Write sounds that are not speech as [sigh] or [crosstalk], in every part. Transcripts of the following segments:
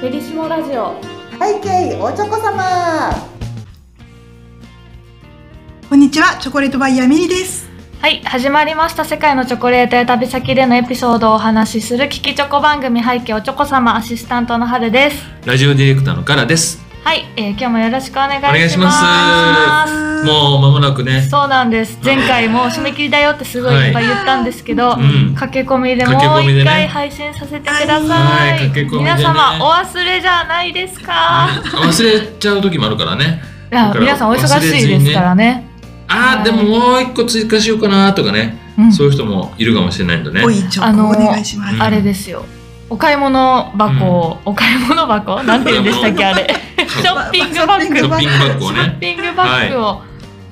ペリシモラジオ背景おちょこ様こんにちは、チョコレートバイヤーミリです。はい始まりました世界のチョコレートや旅先でのエピソードをお話しする聞きチョコ番組背景おちょこ様アシスタントの春ですラジオディレクターのカラです。はい、えー、今日もよろしくお願いしますお願いします。もう間もなくね。そうなんです。前回も締め切りだよってすごいいっぱい言ったんですけど、うん。駆け込みでもう一回配信させてください、はいね。皆様お忘れじゃないですか、忘れちゃう時もあるからね。いや皆さんお忙しいですからね。ああ、はい。でももう一個追加しようかなとかね、うん。そういう人もいるかもしれないんだね。あのコお願いします。うんあれですよ。お買い物箱を、お買い物箱？なんて言うんでしたっけあれ。[laughs] ショッピングバッグ。ショッピングバッグを。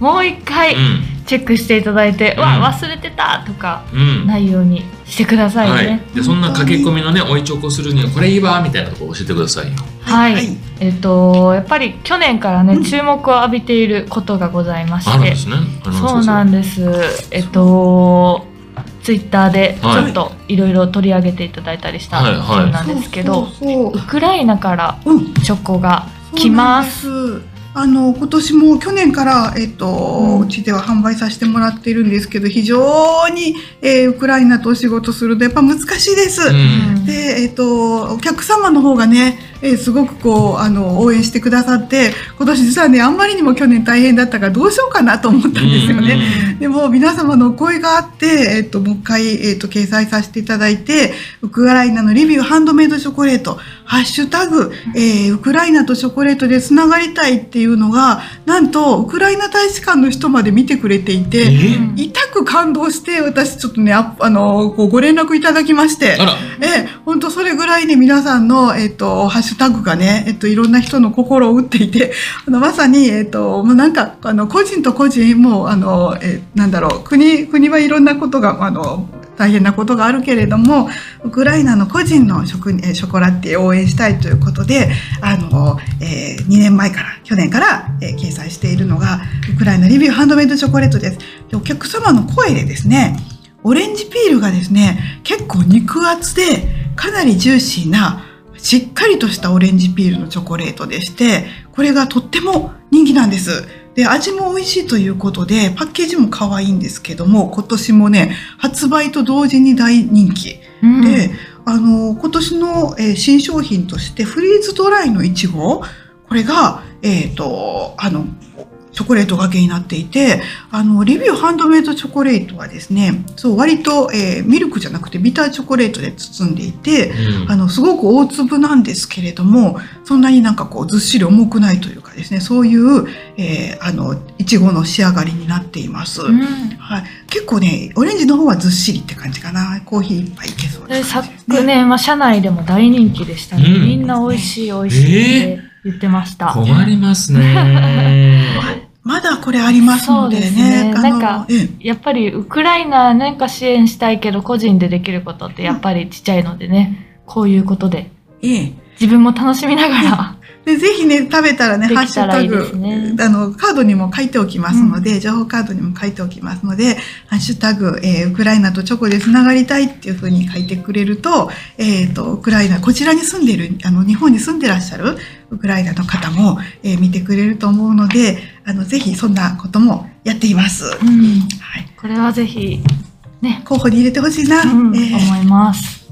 もう一回うん。チェックしていただいて、うんわ忘れてたとかうん。ないようにしてくださいはね。い。でそんな駆け込みのね、追いチョコするにはこれいいわみたいなところ教えてくださいよ。はい、はいえっとやっぱり去年からね、うん注目を浴びていることがございましてあるんですね。あそうなんですえっとツイッターでちはいょっといろいろ取り上げていただいたりしたそうなんですけど、そうそうウクライナからうん、チョコが来ます。あの今年も去年からえっと、ううんちでは販売させてもらっているんですけど非常に、えーウクライナとお仕事するとやっぱ難しいです。うん。でえっとお客様の方がね、えーすごくこうあの応援してくださって今年実はねあんまりにも去年大変だったからどうしようかなと思ったんですよね。でも皆様のお声があって、えっと、もう一回、えっと、掲載させていただいて、ウクライナのリビューハンドメイドチョコレート、ハッシュタグ、えーウクライナとチョコレートでつながりたいっていうのが、なんと、ウクライナ大使館の人まで見てくれていて、え？痛く感動して、私ちょっとね、ああの、こうご連絡いただきまして。ええ、本当それぐらいね、皆さんの、えっ、と、ハッシュタグがね、えっ、と、いろんな人の心を打っていて、[laughs] あの、まさに、えっ、と、もうなんか、あの、個人と個人も、あの、えーなんだろう、国、国はいろんなことが、あの、大変なことがあるけれども、ウクライナの個人の食に、えーショコラティエを応援したいということで、あの、え2年前から、去年から、えー掲載しているのが、ウクライナリビューハンドメイドチョコレートです。で、お客様の声でですね、オレンジピールがですね、結構肉厚で、かなりジューシーな、しっかりとしたオレンジピールのチョコレートでして、これがとっても人気なんです。で、味も美味しいということで、パッケージも可愛いんですけども、今年もね、発売と同時に大人気。うん。で、あの、今年の、えー新商品として、フリーズドライのいちご、これが、えっ、と、あの、チョコレートがけになっていて、あの、リビューハンドメイドチョコレートはですね、そう、割と、えーミルクじゃなくてビターチョコレートで包んでいて、うん。あの、すごく大粒なんですけれども、そんなになんかこう、ずっしり重くないというかですね、そういう、えーあの、いちごの仕上がりになっています。うんはい。結構ね、オレンジの方はずっしりって感じかな。コーヒー一杯いけそうなですね。昨年は社内でも大人気でしたね、うんみんな美味しい美味しいって言ってました、困りますね。[laughs] まだこれありますのでね。そうですねなんかええやっぱりウクライナなんか支援したいけど個人でできることってやっぱりちっちゃいのでねこういうことでええ自分も楽しみながらでぜひね、食べたらね、でハッシュタグ、ねあの、カードにも書いておきますので、情報カードにも書いておきますので、ハッシュタグ、えーウクライナとチョコでつながりたいっていうふうに書いてくれると、えっ、と、ウクライナ、こちらに住んでる、あの、日本に住んでらっしゃるウクライナの方も、えー見てくれると思うので、あの、ぜひそんなこともやっています。はい。これはぜひね、候補に入れてほしいな。うん。えー。思います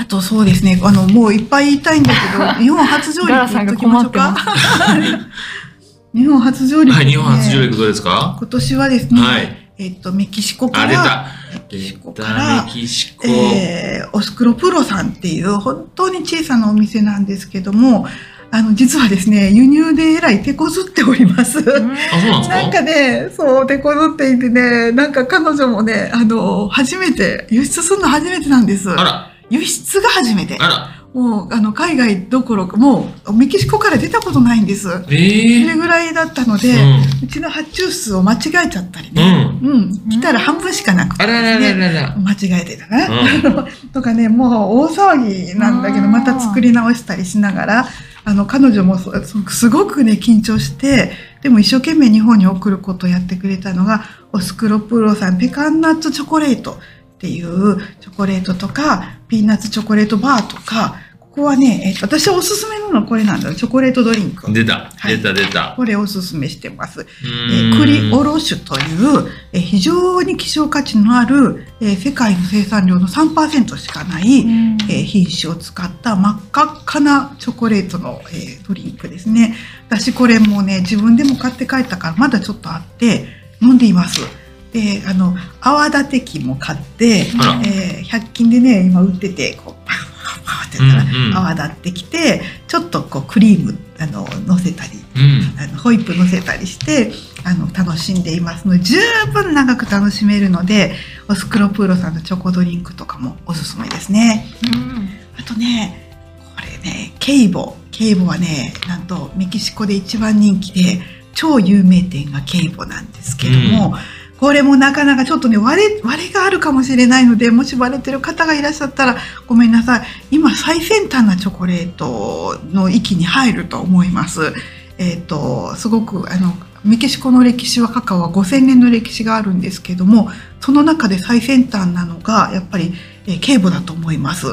あとそうですね、あの、もういっぱい言いたいんだけど、[laughs] 日本初上陸言っときましょうか。[laughs] 日本初上陸、はい、日本初上陸どうですか？今年はですね、はい。えっと、メキシコかあ、出ら、た。メキシコからメ、キシコ。えーオスクロプロさんっていう本当に小さなお店なんですけども、あの、実はですね、輸入でえらい手こずっております。あ、そうなんです [laughs] なんかかね、そう、手こずっていてね、なんか彼女もね、あの、初めて、輸出するの初めてなんです。あら、輸出が初めて。あら。もう、あの、海外どころか、もう、メキシコから出たことないんです。そええれぐらいだったので、うんうちの発注数を間違えちゃったりね。うん。来たら半分しかなくてあらら。ららら。間違えてたな。う [laughs] とかね、もう大騒ぎなんだけど、うんまた作り直したりしながら、あの彼女もそそすごくね緊張してでも一生懸命日本に送ることをやってくれたのがオスクロプロさんペカンナッツチョコレートっていうチョコレートとかピーナッツチョコレートバーとかここはね、えっと私はおすすめなのはこれなんだよ。チョコレートドリンク。出た、はい。出た出た。これおすすめしてます。うえ栗おろ酒という、えー非常に希少価値のある、えー世界の生産量の3%しかない、うん。えー品種を使った真っ赤っかなチョコレートの、えードリンクですね。私これもうね、自分でも買って帰ったからまだちょっとあって飲んでいます。で、あの、泡立て器も買って、えー100均でね、今売ってて、こう、パフパフパフってやったらうんうん。泡立ってきて、ちょっとこうクリーム、あの、乗せたり、うん。あのホイップ乗せたりしてあの楽しんでいます。ので十分長く楽しめるのでオスクロプーロさんのチョコドリンクとかもおすすめですね。うん。あとねこれねケイボケイボはねなんとメキシコで一番人気で超有名店がケイボなんですけども、これもなかなかちょっとね割れ割れがあるかもしれないのでもし割れてる方がいらっしゃったらごめんなさい今最先端なチョコレートの域に入ると思います。えっ、とすごくあのメキシコの歴史はカカオは5000年の歴史があるんですけどもその中で最先端なのがやっぱり、えー、警母だと思います。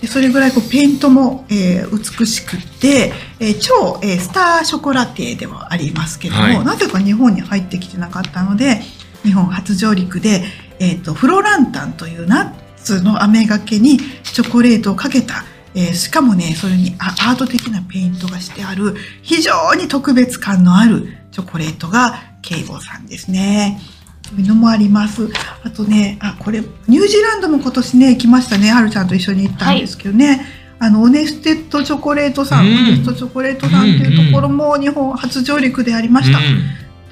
でそれぐらいこうペイントも、えー美しくって、えー超、えースターショコラティエではありますけども、はいなぜか日本に入ってきてなかったので日本初上陸で、えー、とフロランタンというナッツの飴がけにチョコレートをかけた、えーしかもねそれにアアート的なペイントがしてある非常に特別感のあるチョコレートがケイボーさんですね。そういうのもあります。あとね、あ、これ、ニュージーランドも今年ね、来ましたね。はるちゃんと一緒に行ったんですけどね。あの、オネステッドチョコレートさん、うんオネストチョコレートさんっていうところも日本初上陸でありました。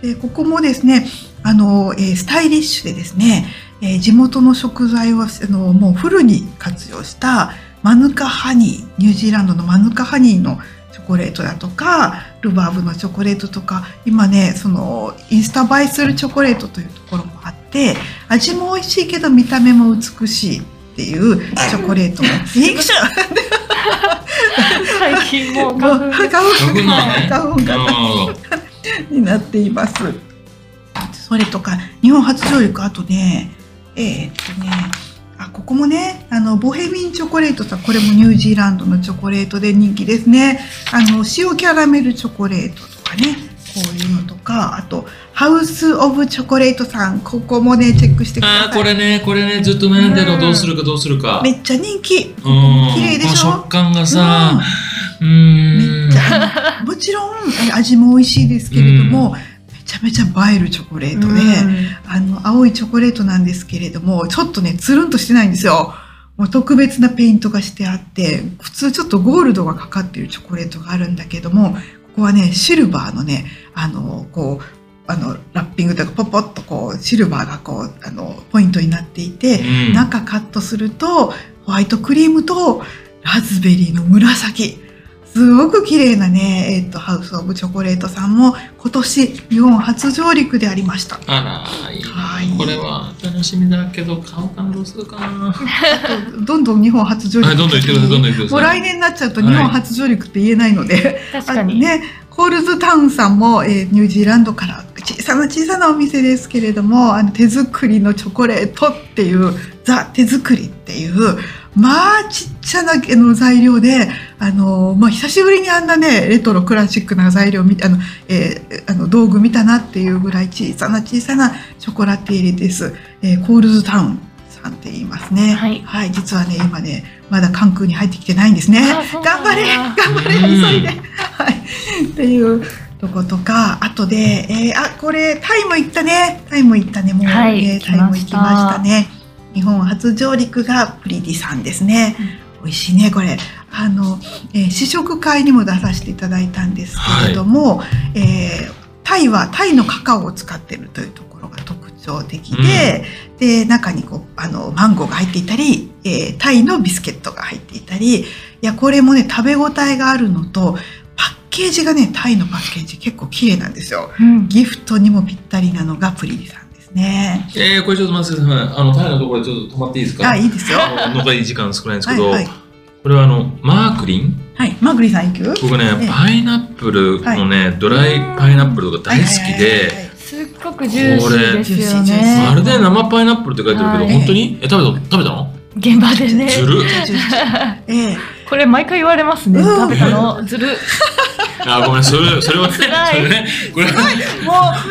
でここもですねあの、えースタイリッシュでですね、えー地元の食材をあのもうフルに活用したマヌカハニーニュージーランドのマヌカハニーのチョコレートだとかルバーブのチョコレートとか今ねそのインスタ映えするチョコレートというところもあって味も美味しいけど見た目も美しいっていうチョコレートも [laughs] いくし [laughs] 最近もう花粉花粉花粉。[laughs] になっています。それとか日本初上陸あとねえーっとねあここもねあのボヘミンチョコレートさんこれもニュージーランドのチョコレートで人気ですね。あの塩キャラメルチョコレートとかねこういうのとかあとハウス・オブ・チョコレートさんここもねチェックしてください。ああ、これね、これね、ずっと悩んでるのどうするかどうするか。めっちゃ人気。うん。綺麗でしょ？食感がさ、うーん。めっちゃもちろんえ味も美味しいですけれども、めちゃめちゃ映えるチョコレートで、あの青いチョコレートなんですけれどもちょっとねつるんとしてないんですよ。もう特別なペイントがしてあって普通ちょっとゴールドがかかっているチョコレートがあるんだけどもここはねシルバーのねあのこうあのラッピングというかポポッとこうシルバーがこうあのポイントになっていて、うん。中カットするとホワイトクリームとラズベリーの紫すごく綺麗なね、えっとハウス・オブ・チョコレートさんも今年日本初上陸でありました。あら、いいはいな。これは楽しみだけど、買おうかな、どうするかな。[laughs] どんどん日本初上陸はい、どんどん言ってください、どんどん言ってくもうださい。来年になっちゃうと日本初上陸って言えないので、確かに、あね、コールズタウンさんも、えーニュージーランドから小さな小さなお店ですけれどもあの手作りのチョコレートっていうザ手作りっていうまあちっちゃなあの材料であの、まあ、久しぶりにあんなねレトロクラシックな材料見あの、えーあの道具見たなっていうぐらい小さな小さなショコラティエリです、えーコールズタウンさんって言いますね。はい。実はね今ねまだ関空に入ってきてないんですね。頑張れ頑張れうん。急いで。はい。っていうとことかあとで、えーあこれタイも行ったね。タイも行ったね。もう、はいねタイも行きましたね。日本初上陸がプリディさんですね、美味しいねこれあの、えー試食会にも出させていただいたんですけれども、えータイはタイのカカオを使ってるというところが特徴的で、で中にこうあのマンゴーが入っていたり、えータイのビスケットが入っていたりいやこれもね食べ応えがあるのとパッケージがねタイのパッケージ結構綺麗なんですよ。うん。ギフトにもぴったりなのがプリディさんですね。えー、これちょっと待ってください。あの、タイのところでちょっと止まっていいですか？あいいですよ。残り時間少ないんですけど、はいはいこれはあの、マークリン？はい、マグリさん行く？僕ねええ、パイナップルのね、ドライパイナップルとか大好きはいはいはいで、はい。すっごくジューシーですよね。ーまるで生パイナップルって書いてるけど、はい。本当に？え、食べた食べたの？現場でね。ずる [laughs] ええ。これ毎回言われますね。うん。食べたの？ずるあ、ごめん、それ、それはね、そ辛いれね、これ、も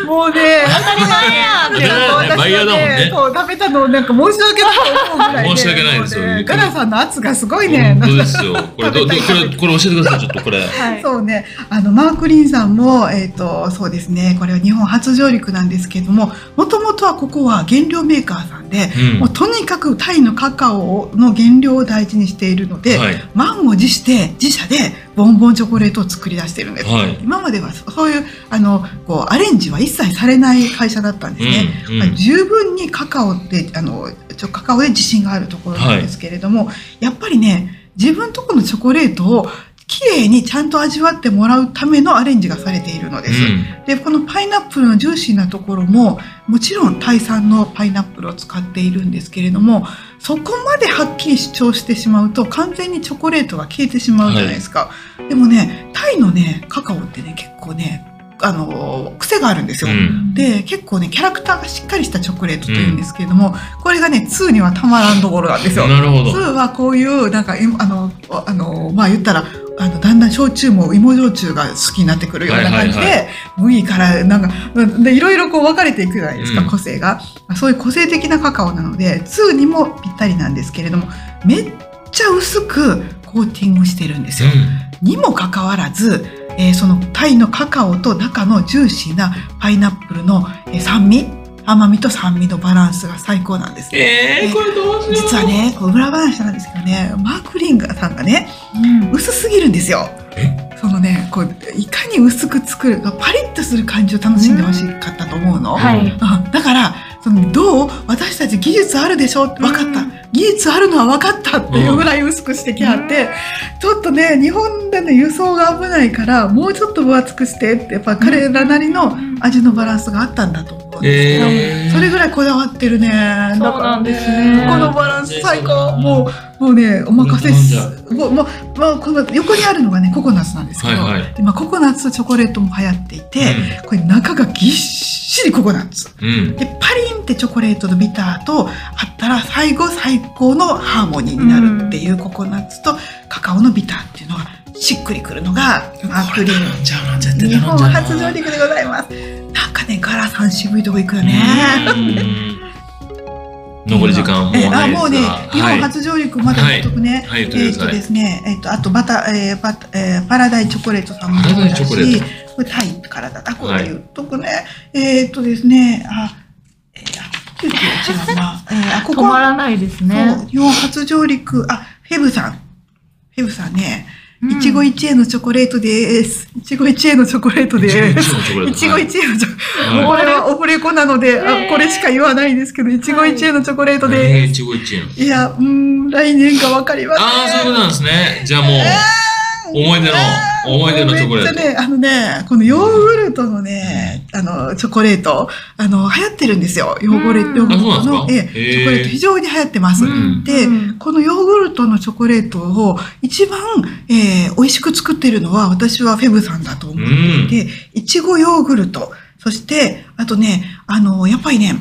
う、もうね、当たり前やん当たり前だねバイヤーだもんねそう、食べたの、なんか申し訳ないと思うぐらい、ね。申し訳ないですよガラさんの圧がすごいね。本当ですよ。これ、ど、ど、これ、これ教えてください、ちょっとこれ。はいそうね、あのマークリンさんも、えっ、と、そうですね、これは日本初上陸なんですけども。もともとはここは原料メーカーさんで、うんもうとにかくタイのカカオの原料を大事にしているので。はい。満を持して自社でボンボンチョコレートを作り出しているんです、はい。今まではそそういうあのこうアレンジは一切されない会社だったんですね、うんうん。まあ十分にカカオってあのちょカカオで自信があるところなんですけれども、やっぱりね自分とこのチョコレートをきれいにちゃんと味わってもらうためのアレンジがされているのです、でこのパイナップルのジューシーなところももちろんタイ産のパイナップルを使っているんですけれどもそこまではっきり主張してしまうと完全にチョコレートが消えてしまうじゃないですか、でもねタイのねカカオってね結構ねあの癖があるんですよ、うん。で結構ねキャラクターがしっかりしたチョコレートというんですけれども、これがね2にはたまらんところなんですよ。なるほど。2はこういうなんかえあのあのまあ言ったらあのだんだん焼酎も芋焼酎が好きになってくるような感じで、麦からなんかでいろいろこう分かれていくじゃないですか、うん。個性が。そういう個性的なカカオなので2にもぴったりなんですけれどもめっちゃ薄くコーティングしてるんですよ。にもかかわらず、えーそのタイのカカオと中のジューシーなパイナップルの、えー酸味甘みと酸味のバランスが最高なんです。えー、これどうしよう。実はね、こう裏話なんですけどね、マークリンガーさんがね、うん薄すぎるんですよ。そのね、こういかに薄く作るか、パリッとする感じを楽しんでほしかったと思うの。はいうんだから、そのどう？私たち技術あるでしょ？分かった、うん技術あるのは分かったっていうぐらい薄くしてきはって、ちょっとね日本での輸送が危ないからもうちょっと分厚くしてってやっぱ彼らなりの味のバランスがあったんだと思うんですけど、えー、それぐらいこだわってるね。だそうからなんですね。このバランス最高。もうもうねお任せもう。もうもうこの横にあるのがねココナッツなんですけど、はいはい。今ココナッツとチョコレートも流行っていて、これ中がぎっしりココナッツ。うん。でパリンってチョコレートのビターとあったら最後最高のハーモニーになるっていうココナッツとカカオのビターっていうのがしっくりくるのがマークリ日本。初上陸でございます。なんかねガラさん渋いとこ行くよね。うん残り時間もうえないですが。あもうね日本初上陸まだ言っとくね、はいはい言えっ、ってくださいとですねえっ、とあとバタえーバタえーパラダイチョコレートさんもパラダイチョコレート。これタイからだ。あこはいれ言っとくね、えっ、とですねあえー、あ違うな、えー、あここ止まらないですね。そう日本初上陸。あフェブさん。フェブさんねうん一期一会のチョコレートです。一期一会のチョコレートです。一期一会のチョコレートこれはオフレコなので、えーあ、これしか言わないですけど、一期一会のチョコレートえー、です。一期一会の。いや、うーん、来年かわかりません。ああ、そういうことなんですね。じゃあもう、思い出の、思い出のチョコレート。めっちゃね、あのね、このヨーグルトのね、あの、チョコレート、あの、流行ってるんですよ。ヨーグルうんヨーグの、えチョコレート非常に流行ってます。うんで、うんこのトのチョコレートを一番、えー美味しく作ってるのは私はフェブさんだと思っていて、いちごヨーグルト、そして、あとね、あの、やっぱりね、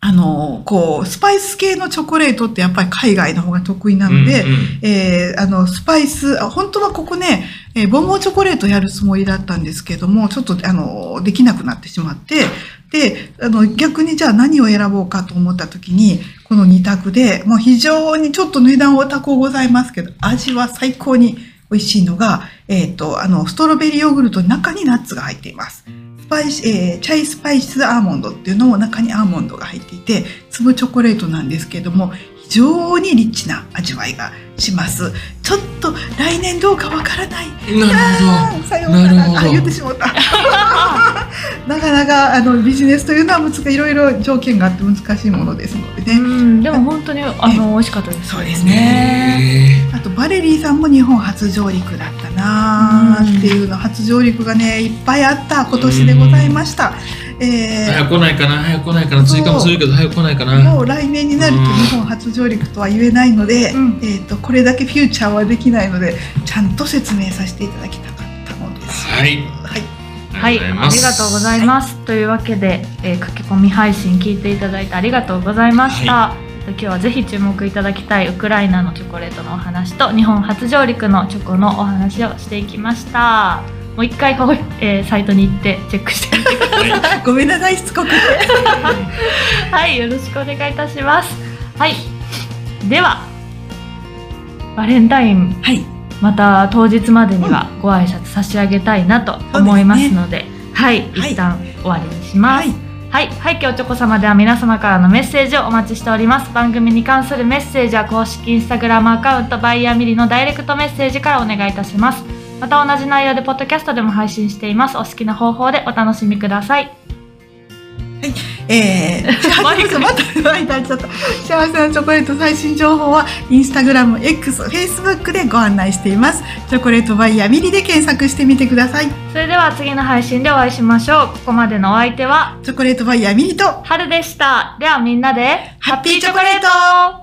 あの、こう、スパイス系のチョコレートってやっぱり海外の方が得意なので、うんうんえーあの、スパイス、あ本当はここね、えーボンボンチョコレートやるつもりだったんですけども、ちょっと、あの、できなくなってしまって、で、あの、逆にじゃあ何を選ぼうかと思った時に、この2択で、もう非常にちょっと値段お高うございますけど、味は最高に美味しいのが、えっ、と、あの、ストロベリーヨーグルトの中にナッツが入っています。スパイシ、えーチャイスパイスアーモンドっていうのも中にアーモンドが入っていて、粒チョコレートなんですけども、常にリッチな味わいがします。ちょっと来年どうかわからない。なるさようなら。あ、言ってしまった。[laughs] なかなかあのビジネスというのは難しいいろいろ条件があって難しいものですのでね。うんでも本当にあの美味しかったですそうです。ね。ね。あとバレリーさんも日本初上陸だったなーっていうの初上陸がねいっぱいあった今年でございました。え早く来ないかな早く来ないかな追加もするけど早く来ないかーな。もう来年になると日本初上陸とは言えないので、うん。えー、とこれだけフューチャーはできないのでちゃんと説明させていただきたかったのです。はい。はい。はい、ありがとうございます。というわけで、えー書き込み配信聞いていただいてありがとうございました。今日はぜひ注目いただきたいウクライナのチョコレートのお話と日本初上陸のチョコのお話をしていきました。もう一回、えーサイトに行ってチェックしてみてください。[laughs] ごめんなさいしつこくて。[laughs] はい、よろしくお願いいたします。はい、ではバレンタインはいまた当日までにはご挨拶差し上げたいなと思いますので、はい、はい一旦終わりにします。はいはい、はい、今日チョコ様では皆様からのメッセージをお待ちしております。番組に関するメッセージは公式インスタグラムアカウントバイヤーミリのダイレクトメッセージからお願いいたします。また同じ内容でポッドキャストでも配信しています。お好きな方法でお楽しみください。えー、[laughs] 幸せなチョコレート最新情報はインスタグラム X、Facebook でご案内していますチョコレートバイヤーミリで検索してみてくださいそれでは次の配信でお会いしましょう。ここまでのお相手はチョコレートバイヤーミリと春でした。ではみんなでハッピーチョコレートト